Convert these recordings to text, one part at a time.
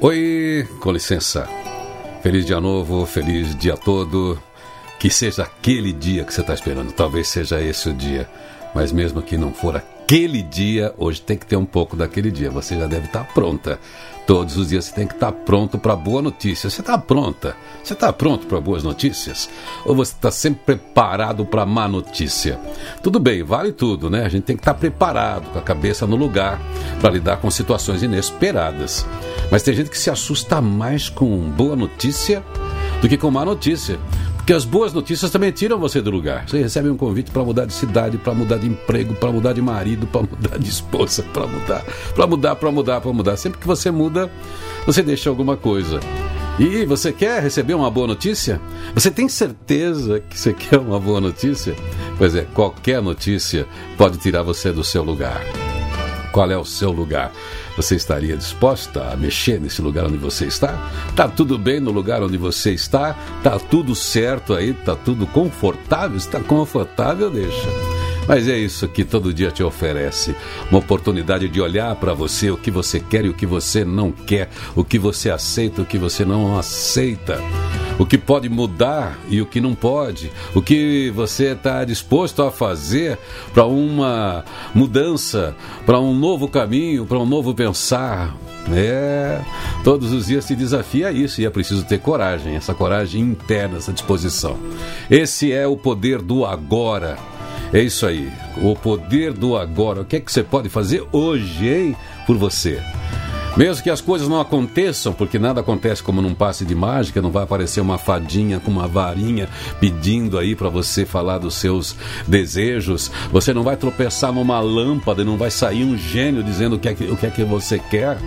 Oi, com licença. Feliz dia novo, feliz dia todo. Que seja aquele dia que você está esperando. Talvez seja esse o dia. Mas mesmo que não for aquele dia, hoje tem que ter um pouco daquele dia. Você já deve estar tá pronta. Todos os dias você tem que estar tá pronto para boa notícia. Você está pronta? Você está pronto para boas notícias? Ou você está sempre preparado para má notícia? Tudo bem, vale tudo, né? A gente tem que estar tá preparado, com a cabeça no lugar, para lidar com situações inesperadas. Mas tem gente que se assusta mais com boa notícia do que com má notícia. Porque as boas notícias também tiram você do lugar. Você recebe um convite para mudar de cidade, para mudar de emprego, para mudar de marido, para mudar de esposa, para mudar, para mudar, para mudar, para mudar. Sempre que você muda, você deixa alguma coisa. E você quer receber uma boa notícia? Você tem certeza que você quer uma boa notícia? Pois é, qualquer notícia pode tirar você do seu lugar. Qual é o seu lugar? Você estaria disposta a mexer nesse lugar onde você está? Tá tudo bem no lugar onde você está? Tá tudo certo aí? Tá tudo confortável? Está confortável? Deixa. Mas é isso que todo dia te oferece. Uma oportunidade de olhar para você, o que você quer e o que você não quer, o que você aceita e o que você não aceita o que pode mudar e o que não pode, o que você está disposto a fazer para uma mudança, para um novo caminho, para um novo pensar. É, todos os dias se desafia isso e é preciso ter coragem, essa coragem interna, essa disposição. Esse é o poder do agora. É isso aí, o poder do agora. O que é que você pode fazer hoje, hein, por você? Mesmo que as coisas não aconteçam, porque nada acontece como num passe de mágica, não vai aparecer uma fadinha com uma varinha pedindo aí para você falar dos seus desejos, você não vai tropeçar numa lâmpada e não vai sair um gênio dizendo o que é que, o que, é que você quer.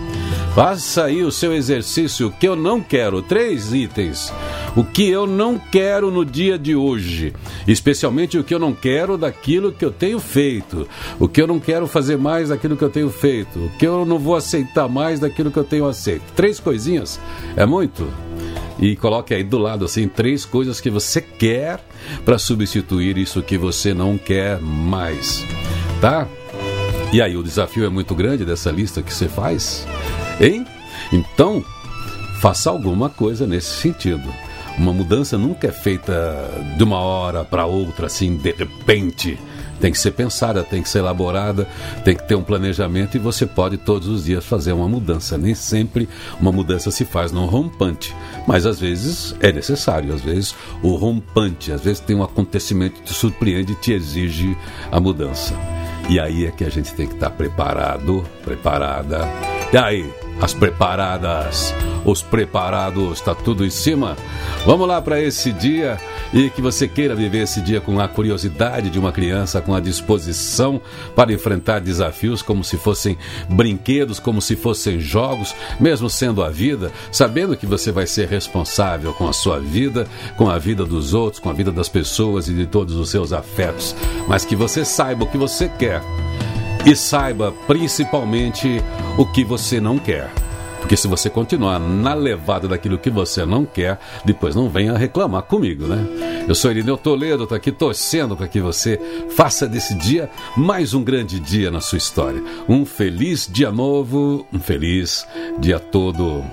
Faça aí o seu exercício, que eu não quero, três itens. O que eu não quero no dia de hoje, especialmente o que eu não quero daquilo que eu tenho feito, o que eu não quero fazer mais daquilo que eu tenho feito, o que eu não vou aceitar mais daquilo que eu tenho aceito. Três coisinhas é muito. E coloque aí do lado assim três coisas que você quer para substituir isso que você não quer mais, tá? E aí o desafio é muito grande dessa lista que você faz, hein? Então faça alguma coisa nesse sentido. Uma mudança nunca é feita de uma hora para outra, assim, de repente tem que ser pensada, tem que ser elaborada, tem que ter um planejamento e você pode todos os dias fazer uma mudança. Nem sempre uma mudança se faz no rompante, mas às vezes é necessário, às vezes o rompante, às vezes tem um acontecimento que te surpreende e te exige a mudança. E aí é que a gente tem que estar preparado, preparada. E aí, as preparadas, os preparados, está tudo em cima? Vamos lá para esse dia. E que você queira viver esse dia com a curiosidade de uma criança, com a disposição para enfrentar desafios como se fossem brinquedos, como se fossem jogos, mesmo sendo a vida, sabendo que você vai ser responsável com a sua vida, com a vida dos outros, com a vida das pessoas e de todos os seus afetos, mas que você saiba o que você quer e saiba principalmente o que você não quer. Porque se você continuar na levada daquilo que você não quer, depois não venha reclamar comigo, né? Eu sou Irineu Toledo, tô aqui torcendo para que você faça desse dia mais um grande dia na sua história. Um feliz dia novo, um feliz dia todo